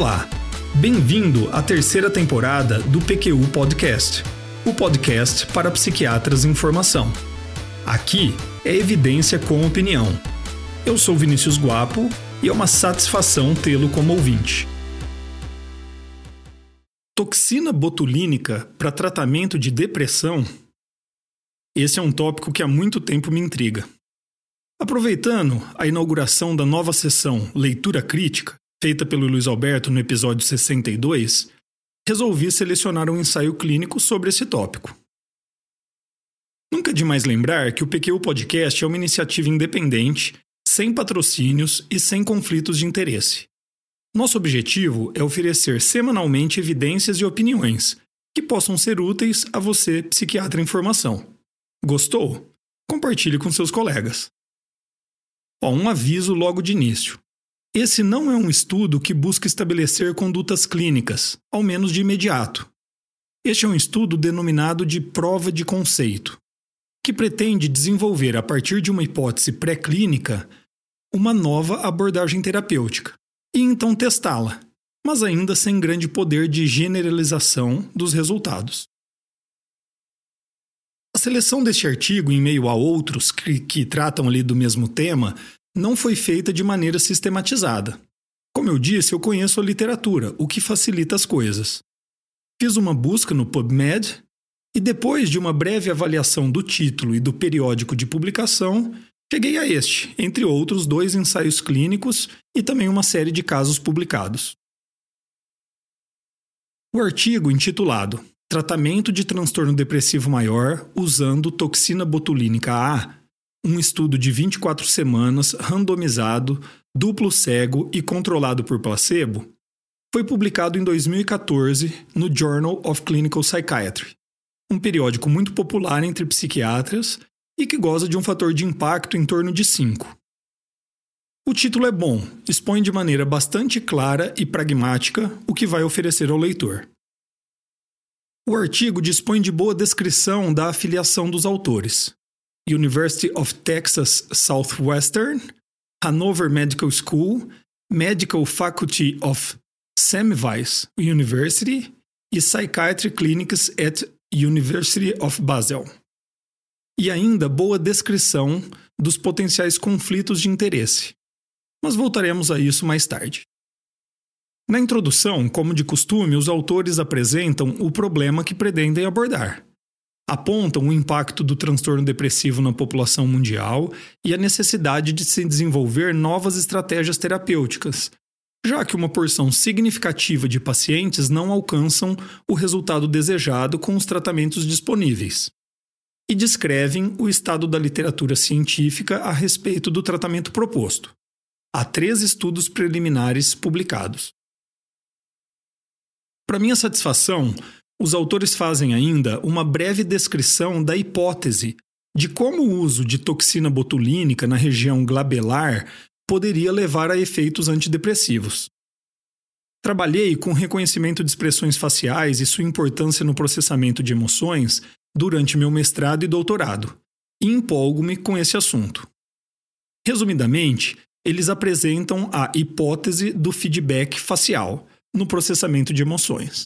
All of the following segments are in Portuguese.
Olá, bem-vindo à terceira temporada do PQU Podcast, o podcast para psiquiatras em formação. Aqui é evidência com opinião. Eu sou Vinícius Guapo e é uma satisfação tê-lo como ouvinte. Toxina botulínica para tratamento de depressão? Esse é um tópico que há muito tempo me intriga. Aproveitando a inauguração da nova sessão Leitura Crítica, feita pelo Luiz Alberto no episódio 62, resolvi selecionar um ensaio clínico sobre esse tópico. Nunca é demais lembrar que o PQ Podcast é uma iniciativa independente, sem patrocínios e sem conflitos de interesse. Nosso objetivo é oferecer semanalmente evidências e opiniões que possam ser úteis a você, psiquiatra em formação. Gostou? Compartilhe com seus colegas. Ó, um aviso logo de início. Esse não é um estudo que busca estabelecer condutas clínicas, ao menos de imediato. Este é um estudo denominado de prova de conceito, que pretende desenvolver, a partir de uma hipótese pré-clínica, uma nova abordagem terapêutica, e então testá-la, mas ainda sem grande poder de generalização dos resultados. A seleção deste artigo, em meio a outros que, que tratam ali do mesmo tema, não foi feita de maneira sistematizada. Como eu disse, eu conheço a literatura, o que facilita as coisas. Fiz uma busca no PubMed e, depois de uma breve avaliação do título e do periódico de publicação, cheguei a este, entre outros dois ensaios clínicos e também uma série de casos publicados. O artigo intitulado Tratamento de transtorno depressivo maior usando toxina botulínica A um estudo de 24 semanas, randomizado, duplo cego e controlado por placebo, foi publicado em 2014 no Journal of Clinical Psychiatry, um periódico muito popular entre psiquiatras e que goza de um fator de impacto em torno de 5. O título é bom, expõe de maneira bastante clara e pragmática o que vai oferecer ao leitor. O artigo dispõe de boa descrição da afiliação dos autores, University of Texas Southwestern, Hanover Medical School, Medical Faculty of Semmelweis University e Psychiatry Clinics at University of Basel. E ainda boa descrição dos potenciais conflitos de interesse. Mas voltaremos a isso mais tarde. Na introdução, como de costume, os autores apresentam o problema que pretendem abordar apontam o impacto do transtorno depressivo na população mundial e a necessidade de se desenvolver novas estratégias terapêuticas, já que uma porção significativa de pacientes não alcançam o resultado desejado com os tratamentos disponíveis. E descrevem o estado da literatura científica a respeito do tratamento proposto. Há três estudos preliminares publicados. Para minha satisfação, os autores fazem ainda uma breve descrição da hipótese de como o uso de toxina botulínica na região glabelar poderia levar a efeitos antidepressivos. Trabalhei com reconhecimento de expressões faciais e sua importância no processamento de emoções durante meu mestrado e doutorado, e empolgo-me com esse assunto. Resumidamente, eles apresentam a hipótese do feedback facial no processamento de emoções.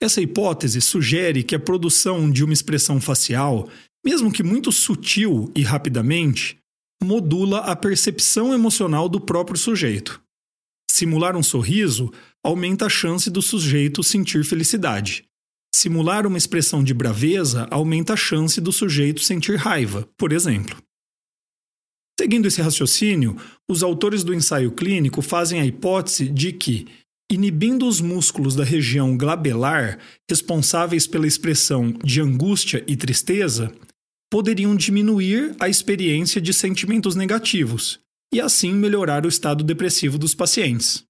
Essa hipótese sugere que a produção de uma expressão facial, mesmo que muito sutil e rapidamente, modula a percepção emocional do próprio sujeito. Simular um sorriso aumenta a chance do sujeito sentir felicidade. Simular uma expressão de braveza aumenta a chance do sujeito sentir raiva, por exemplo. Seguindo esse raciocínio, os autores do ensaio clínico fazem a hipótese de que, inibindo os músculos da região glabelar, responsáveis pela expressão de angústia e tristeza, poderiam diminuir a experiência de sentimentos negativos e assim melhorar o estado depressivo dos pacientes.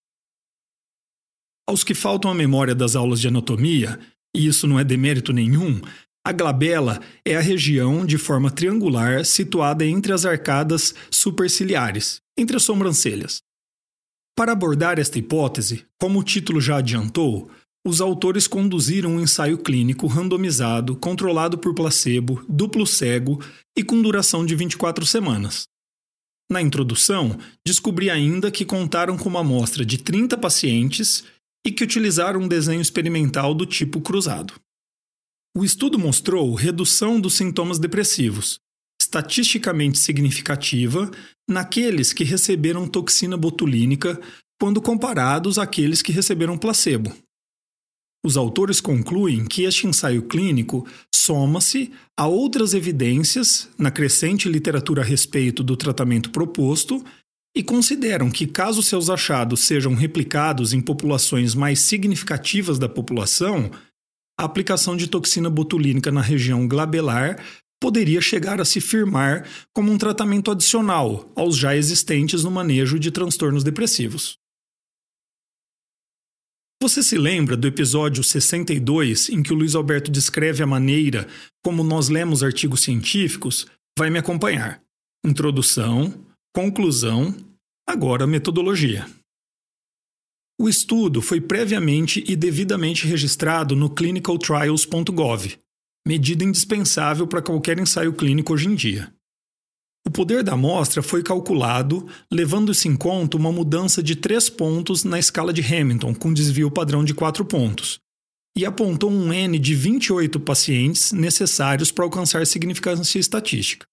Aos que faltam a memória das aulas de anatomia, e isso não é demérito nenhum, a glabela é a região de forma triangular situada entre as arcadas superciliares, entre as sobrancelhas. Para abordar esta hipótese, como o título já adiantou, os autores conduziram um ensaio clínico randomizado, controlado por placebo, duplo cego e com duração de 24 semanas. Na introdução, descobri ainda que contaram com uma amostra de 30 pacientes e que utilizaram um desenho experimental do tipo cruzado. O estudo mostrou redução dos sintomas depressivos, estatisticamente significativa naqueles que receberam toxina botulínica quando comparados àqueles que receberam placebo. Os autores concluem que este ensaio clínico soma-se a outras evidências na crescente literatura a respeito do tratamento proposto e consideram que, caso seus achados sejam replicados em populações mais significativas da população, a aplicação de toxina botulínica na região glabelar poderia chegar a se firmar como um tratamento adicional aos já existentes no manejo de transtornos depressivos. Você se lembra do episódio 62 em que o Luiz Alberto descreve a maneira como nós lemos artigos científicos? Vai me acompanhar. Introdução, conclusão, agora metodologia. O estudo foi previamente e devidamente registrado no clinicaltrials.gov, medida indispensável para qualquer ensaio clínico hoje em dia. O poder da amostra foi calculado levando-se em conta uma mudança de 3 pontos na escala de Hamilton, com desvio padrão de 4 pontos, e apontou um N de 28 pacientes necessários para alcançar significância estatística.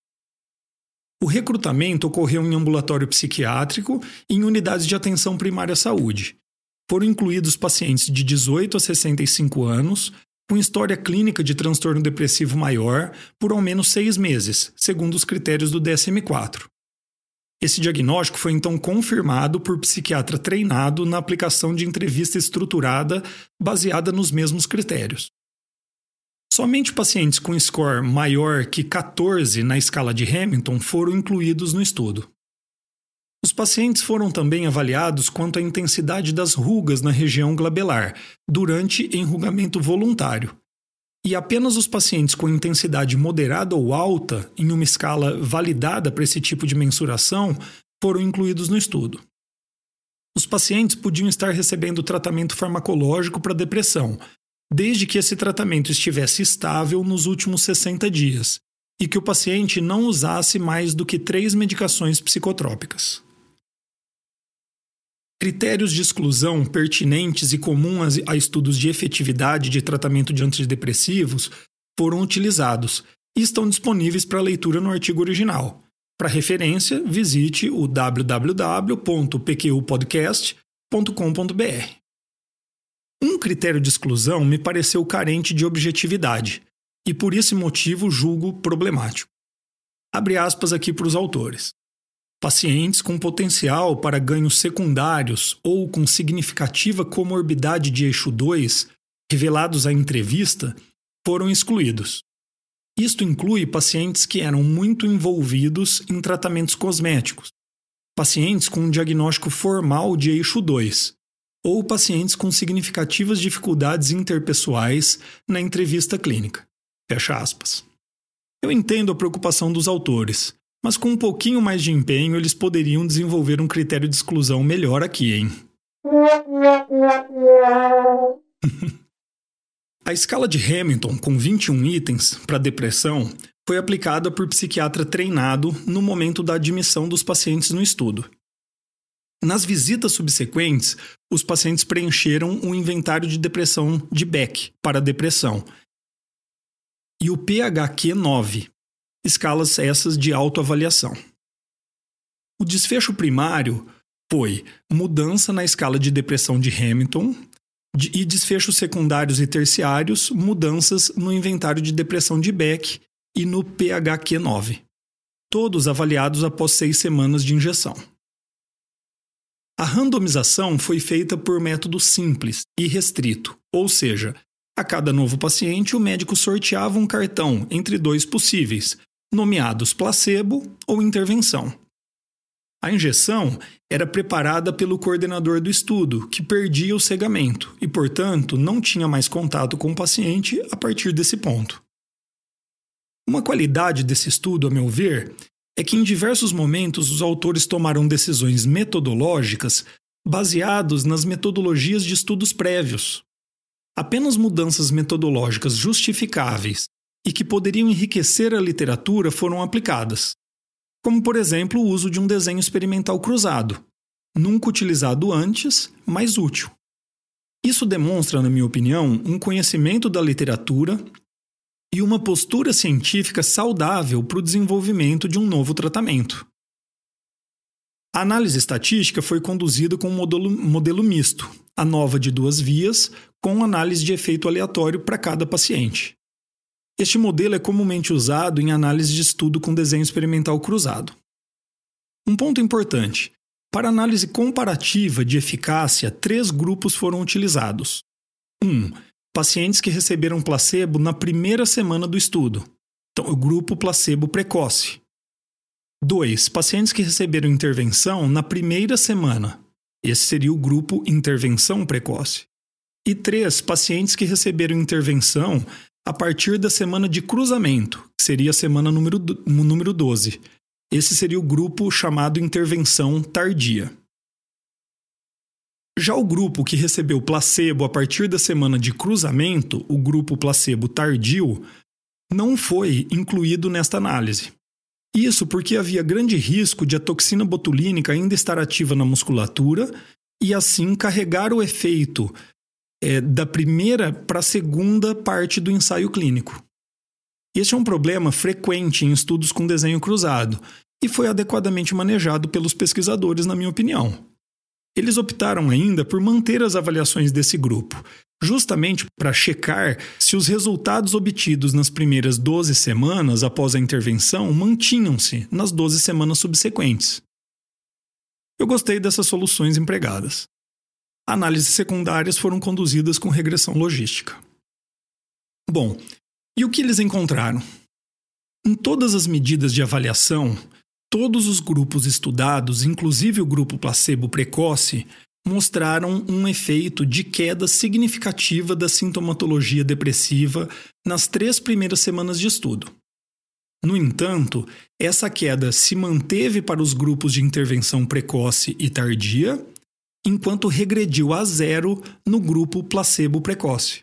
O recrutamento ocorreu em ambulatório psiquiátrico e em unidades de atenção primária à saúde. Foram incluídos pacientes de 18 a 65 anos, com história clínica de transtorno depressivo maior por ao menos seis meses, segundo os critérios do DSM-4. Esse diagnóstico foi então confirmado por psiquiatra treinado na aplicação de entrevista estruturada baseada nos mesmos critérios. Somente pacientes com score maior que 14 na escala de Hamilton foram incluídos no estudo. Os pacientes foram também avaliados quanto à intensidade das rugas na região glabelar durante enrugamento voluntário. E apenas os pacientes com intensidade moderada ou alta, em uma escala validada para esse tipo de mensuração, foram incluídos no estudo. Os pacientes podiam estar recebendo tratamento farmacológico para depressão, desde que esse tratamento estivesse estável nos últimos 60 dias e que o paciente não usasse mais do que três medicações psicotrópicas. Critérios de exclusão pertinentes e comuns a estudos de efetividade de tratamento de antidepressivos foram utilizados e estão disponíveis para leitura no artigo original. Para referência, visite o www.pqpodcast.com.br. Um critério de exclusão me pareceu carente de objetividade e por esse motivo julgo problemático. Abre aspas aqui para os autores. Pacientes com potencial para ganhos secundários ou com significativa comorbidade de eixo 2, revelados à entrevista, foram excluídos. Isto inclui pacientes que eram muito envolvidos em tratamentos cosméticos, pacientes com um diagnóstico formal de eixo 2, ou pacientes com significativas dificuldades interpessoais na entrevista clínica. Fecha aspas. Eu entendo a preocupação dos autores, mas com um pouquinho mais de empenho, eles poderiam desenvolver um critério de exclusão melhor aqui, hein? A escala de Hamilton, com 21 itens para depressão, foi aplicada por psiquiatra treinado no momento da admissão dos pacientes no estudo. Nas visitas subsequentes, os pacientes preencheram um inventário de depressão de Beck para depressão e o PHQ-9, escalas essas de autoavaliação. O desfecho primário foi mudança na escala de depressão de Hamilton e desfechos secundários e terciários, mudanças no inventário de depressão de Beck e no PHQ-9, todos avaliados após seis semanas de injeção. A randomização foi feita por método simples e restrito, ou seja, a cada novo paciente o médico sorteava um cartão entre dois possíveis, nomeados placebo ou intervenção. A injeção era preparada pelo coordenador do estudo, que perdia o cegamento e, portanto, não tinha mais contato com o paciente a partir desse ponto. Uma qualidade desse estudo, a meu ver, é que em diversos momentos os autores tomaram decisões metodológicas baseados nas metodologias de estudos prévios. Apenas mudanças metodológicas justificáveis e que poderiam enriquecer a literatura foram aplicadas. como por exemplo o uso de um desenho experimental cruzado, nunca utilizado antes, mas útil. Isso demonstra, na minha opinião, um conhecimento da literatura e uma postura científica saudável para o desenvolvimento de um novo tratamento. A análise estatística foi conduzida com um modelo, modelo misto, a nova de duas vias, com análise de efeito aleatório para cada paciente. Este modelo é comumente usado em análise de estudo com desenho experimental cruzado. Um ponto importante: para análise comparativa de eficácia, três grupos foram utilizados. 1. Um, pacientes que receberam placebo na primeira semana do estudo, então, o grupo placebo precoce. 2. Pacientes que receberam intervenção na primeira semana, esse seria o grupo intervenção precoce. E 3. Pacientes que receberam intervenção a partir da semana de cruzamento, que seria a semana número, número 12, esse seria o grupo chamado intervenção tardia. Já o grupo que recebeu placebo a partir da semana de cruzamento, o grupo placebo tardio, não foi incluído nesta análise. Isso porque havia grande risco de a toxina botulínica ainda estar ativa na musculatura e assim carregar o efeito é, da primeira para a segunda parte do ensaio clínico. Este é um problema frequente em estudos com desenho cruzado e foi adequadamente manejado pelos pesquisadores, na minha opinião. Eles optaram ainda por manter as avaliações desse grupo, justamente para checar se os resultados obtidos nas primeiras 12 semanas após a intervenção mantinham-se nas 12 semanas subsequentes. Eu gostei dessas soluções empregadas. Análises secundárias foram conduzidas com regressão logística. Bom, e o que eles encontraram? Em todas as medidas de avaliação, todos os grupos estudados, inclusive o grupo placebo precoce, mostraram um efeito de queda significativa da sintomatologia depressiva nas três primeiras semanas de estudo. No entanto, essa queda se manteve para os grupos de intervenção precoce e tardia, enquanto regrediu a zero no grupo placebo precoce.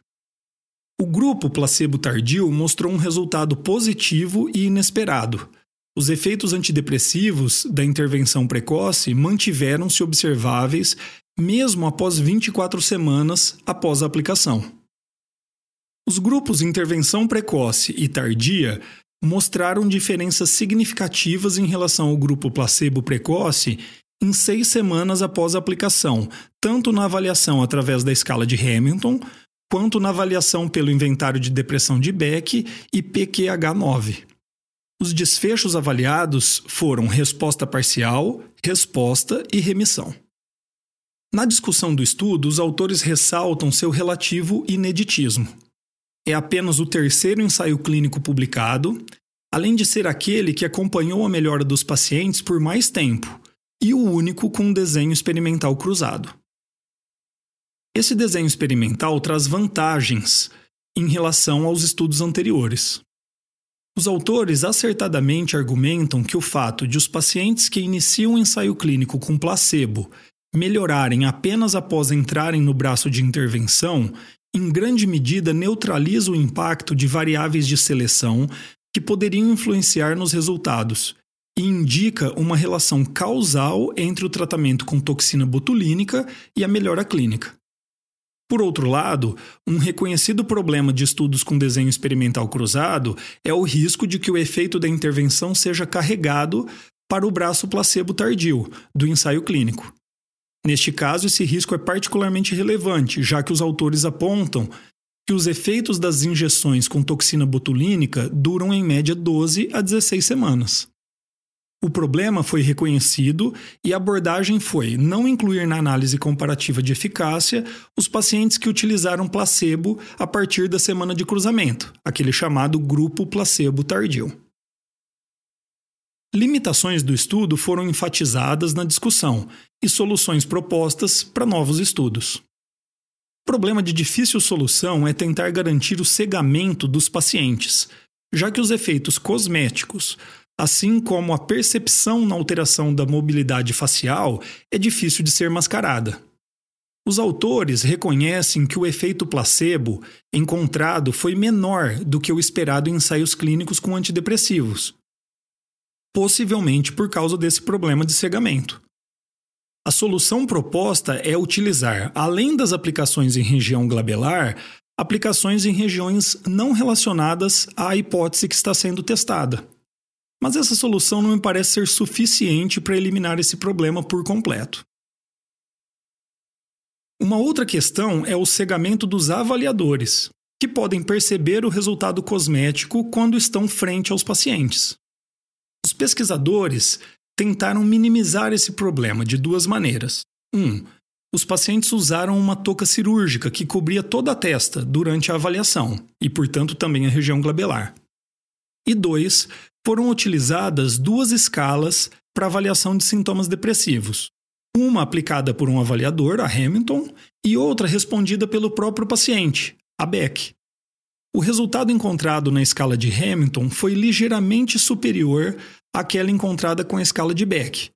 O grupo placebo tardio mostrou um resultado positivo e inesperado. Os efeitos antidepressivos da intervenção precoce mantiveram-se observáveis mesmo após 24 semanas após a aplicação. Os grupos intervenção precoce e tardia mostraram diferenças significativas em relação ao grupo placebo precoce em seis semanas após a aplicação, tanto na avaliação através da escala de Hamilton, quanto na avaliação pelo inventário de depressão de Beck e PQH9. Os desfechos avaliados foram resposta parcial, resposta e remissão. Na discussão do estudo, os autores ressaltam seu relativo ineditismo. É apenas o terceiro ensaio clínico publicado, além de ser aquele que acompanhou a melhora dos pacientes por mais tempo, e o único com um desenho experimental cruzado. Esse desenho experimental traz vantagens em relação aos estudos anteriores. Os autores acertadamente argumentam que o fato de os pacientes que iniciam o ensaio clínico com placebo melhorarem apenas após entrarem no braço de intervenção, em grande medida neutraliza o impacto de variáveis de seleção que poderiam influenciar nos resultados, e indica uma relação causal entre o tratamento com toxina botulínica e a melhora clínica. Por outro lado, um reconhecido problema de estudos com desenho experimental cruzado é o risco de que o efeito da intervenção seja carregado para o braço placebo tardio do ensaio clínico. Neste caso, esse risco é particularmente relevante, já que os autores apontam que os efeitos das injeções com toxina botulínica duram em média 12 a 16 semanas. O problema foi reconhecido e a abordagem foi não incluir na análise comparativa de eficácia os pacientes que utilizaram placebo a partir da semana de cruzamento, aquele chamado grupo placebo tardio. Limitações do estudo foram enfatizadas na discussão e soluções propostas para novos estudos. Problema de difícil solução é tentar garantir o cegamento dos pacientes, já que os efeitos cosméticos, assim como a percepção na alteração da mobilidade facial é difícil de ser mascarada. Os autores reconhecem que o efeito placebo encontrado foi menor do que o esperado em ensaios clínicos com antidepressivos. possivelmente por causa desse problema de cegamento. A solução proposta é utilizar, além das aplicações em região glabelar, aplicações em regiões não relacionadas à hipótese que está sendo testada. Mas essa solução não me parece ser suficiente para eliminar esse problema por completo. Uma outra questão é o cegamento dos avaliadores, que podem perceber o resultado cosmético quando estão frente aos pacientes. Os pesquisadores tentaram minimizar esse problema de duas maneiras. Um, os pacientes usaram uma touca cirúrgica que cobria toda a testa durante a avaliação e, portanto, também a região glabelar. E dois, foram utilizadas duas escalas para avaliação de sintomas depressivos. Uma aplicada por um avaliador, a Hamilton, e outra respondida pelo próprio paciente, a Beck. O resultado encontrado na escala de Hamilton foi ligeiramente superior àquela encontrada com a escala de Beck.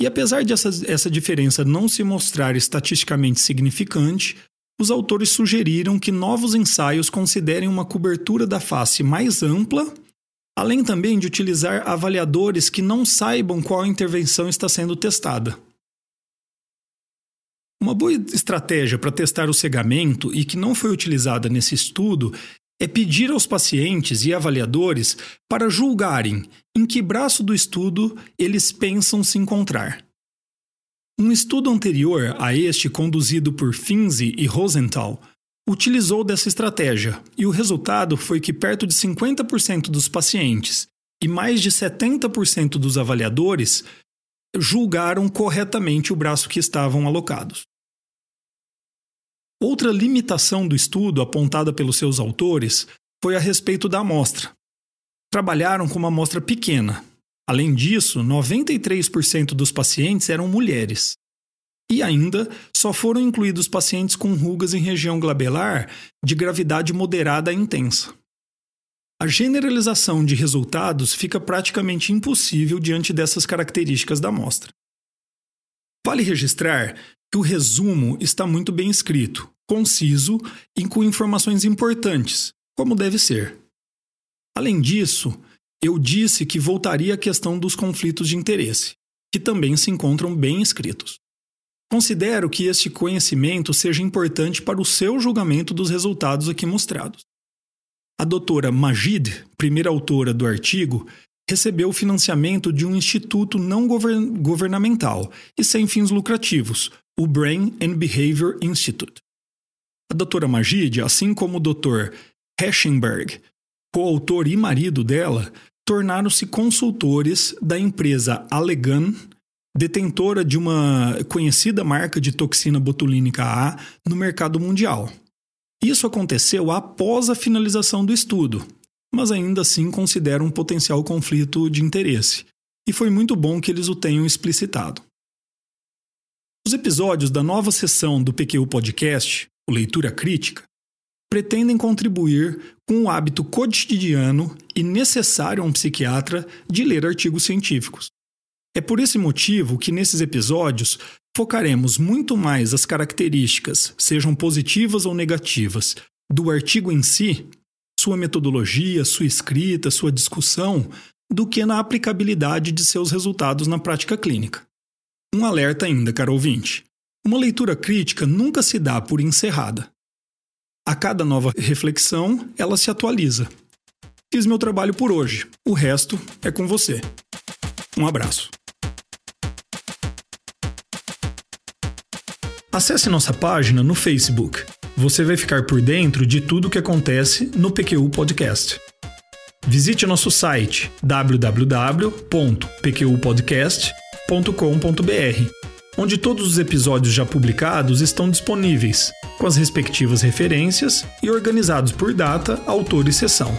E apesar de essa, essa diferença não se mostrar estatisticamente significante, os autores sugeriram que novos ensaios considerem uma cobertura da face mais ampla além também de utilizar avaliadores que não saibam qual intervenção está sendo testada. Uma boa estratégia para testar o cegamento e que não foi utilizada nesse estudo é pedir aos pacientes e avaliadores para julgarem em que braço do estudo eles pensam se encontrar. Um estudo anterior a este, conduzido por Finzi e Rosenthal, utilizou dessa estratégia, e o resultado foi que perto de 50% dos pacientes e mais de 70% dos avaliadores julgaram corretamente o braço que estavam alocados. Outra limitação do estudo apontada pelos seus autores foi a respeito da amostra. Trabalharam com uma amostra pequena. Além disso, 93% dos pacientes eram mulheres. E ainda, só foram incluídos pacientes com rugas em região glabelar de gravidade moderada a intensa. A generalização de resultados fica praticamente impossível diante dessas características da amostra. Vale registrar que o resumo está muito bem escrito, conciso e com informações importantes, como deve ser. Além disso, eu disse que voltaria à questão dos conflitos de interesse, que também se encontram bem escritos. Considero que este conhecimento seja importante para o seu julgamento dos resultados aqui mostrados. A doutora Majid, primeira autora do artigo, recebeu financiamento de um instituto não govern governamental e sem fins lucrativos, o Brain and Behavior Institute. A doutora Majid, assim como o Dr. Heschenberg, coautor e marido dela, tornaram-se consultores da empresa Allegan detentora de uma conhecida marca de toxina botulínica A no mercado mundial. Isso aconteceu após a finalização do estudo, mas ainda assim considera um potencial conflito de interesse, e foi muito bom que eles o tenham explicitado. Os episódios da nova sessão do PQ Podcast, o Leitura Crítica, pretendem contribuir com o hábito cotidiano e necessário a um psiquiatra de ler artigos científicos. É por esse motivo que nesses episódios focaremos muito mais as características, sejam positivas ou negativas, do artigo em si, sua metodologia, sua escrita, sua discussão, do que na aplicabilidade de seus resultados na prática clínica. Um alerta ainda, caro ouvinte. Uma leitura crítica nunca se dá por encerrada. A cada nova reflexão, ela se atualiza. Fiz meu trabalho por hoje, o resto é com você. Um abraço. Acesse nossa página no Facebook. Você vai ficar por dentro de tudo o que acontece no PQU Podcast. Visite nosso site www.pqpodcast.com.br, onde todos os episódios já publicados estão disponíveis, com as respectivas referências e organizados por data, autor e sessão.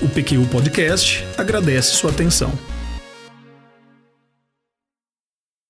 O PQU Podcast agradece sua atenção.